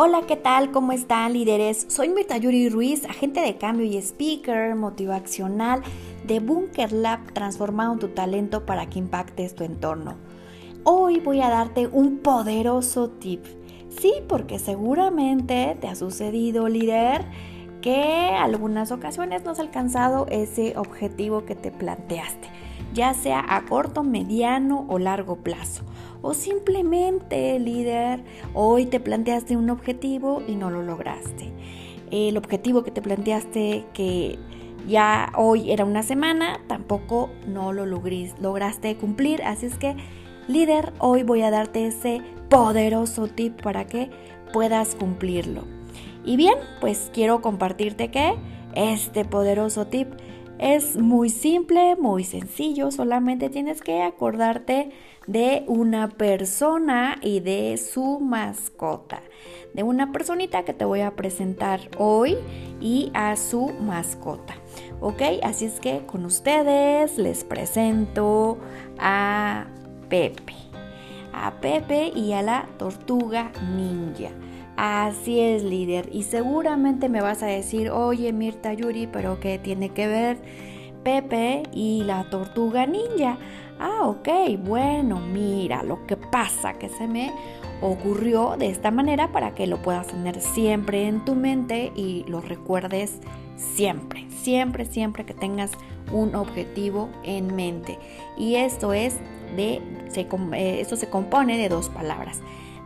Hola, ¿qué tal? ¿Cómo están líderes? Soy Mirta Yuri Ruiz, agente de cambio y speaker motivacional de Bunker Lab, transformando tu talento para que impactes tu entorno. Hoy voy a darte un poderoso tip. Sí, porque seguramente te ha sucedido, líder, que algunas ocasiones no has alcanzado ese objetivo que te planteaste, ya sea a corto, mediano o largo plazo. O simplemente, líder, hoy te planteaste un objetivo y no lo lograste. El objetivo que te planteaste que ya hoy era una semana, tampoco no lo lograste cumplir. Así es que, líder, hoy voy a darte ese poderoso tip para que puedas cumplirlo. Y bien, pues quiero compartirte que este poderoso tip es muy simple, muy sencillo, solamente tienes que acordarte de una persona y de su mascota. De una personita que te voy a presentar hoy y a su mascota. ¿Ok? Así es que con ustedes les presento a Pepe. A Pepe y a la tortuga ninja. Así es, líder. Y seguramente me vas a decir, oye, Mirta Yuri, pero ¿qué tiene que ver Pepe y la tortuga ninja? Ah, ok, bueno, mira, lo que pasa que se me ocurrió de esta manera para que lo puedas tener siempre en tu mente y lo recuerdes siempre, siempre, siempre que tengas un objetivo en mente. Y esto es de, eh, esto se compone de dos palabras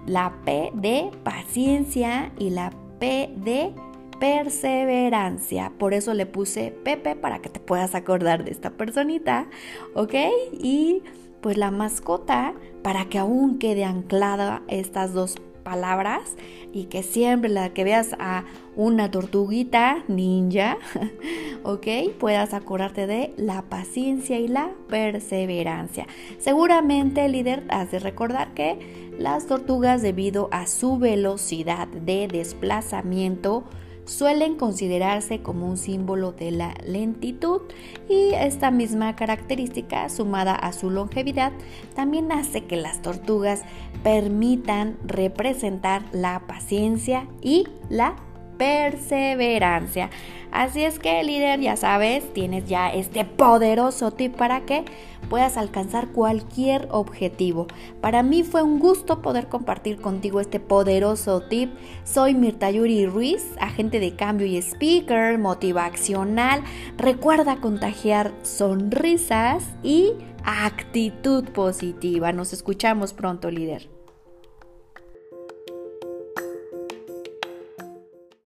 la P de paciencia y la P de perseverancia. Por eso le puse Pepe para que te puedas acordar de esta personita, ¿ok? Y pues la mascota para que aún quede anclada estas dos palabras y que siempre la que veas a una tortuguita ninja, ¿ok? Puedas acordarte de la paciencia y la perseverancia. Seguramente, líder, has de recordar que las tortugas, debido a su velocidad de desplazamiento, suelen considerarse como un símbolo de la lentitud y esta misma característica sumada a su longevidad también hace que las tortugas permitan representar la paciencia y la perseverancia. Así es que líder, ya sabes, tienes ya este poderoso tip para que puedas alcanzar cualquier objetivo. Para mí fue un gusto poder compartir contigo este poderoso tip. Soy Mirta Yuri Ruiz, agente de cambio y speaker motivacional. Recuerda contagiar sonrisas y actitud positiva. Nos escuchamos pronto, líder.